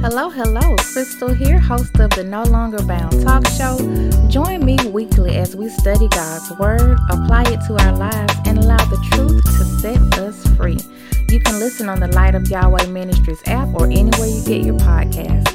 Hello, hello. Crystal here, host of the No Longer Bound Talk Show. Join me weekly as we study God's Word, apply it to our lives, and allow the truth to set us free. You can listen on the Light of Yahweh Ministries app or anywhere you get your podcasts.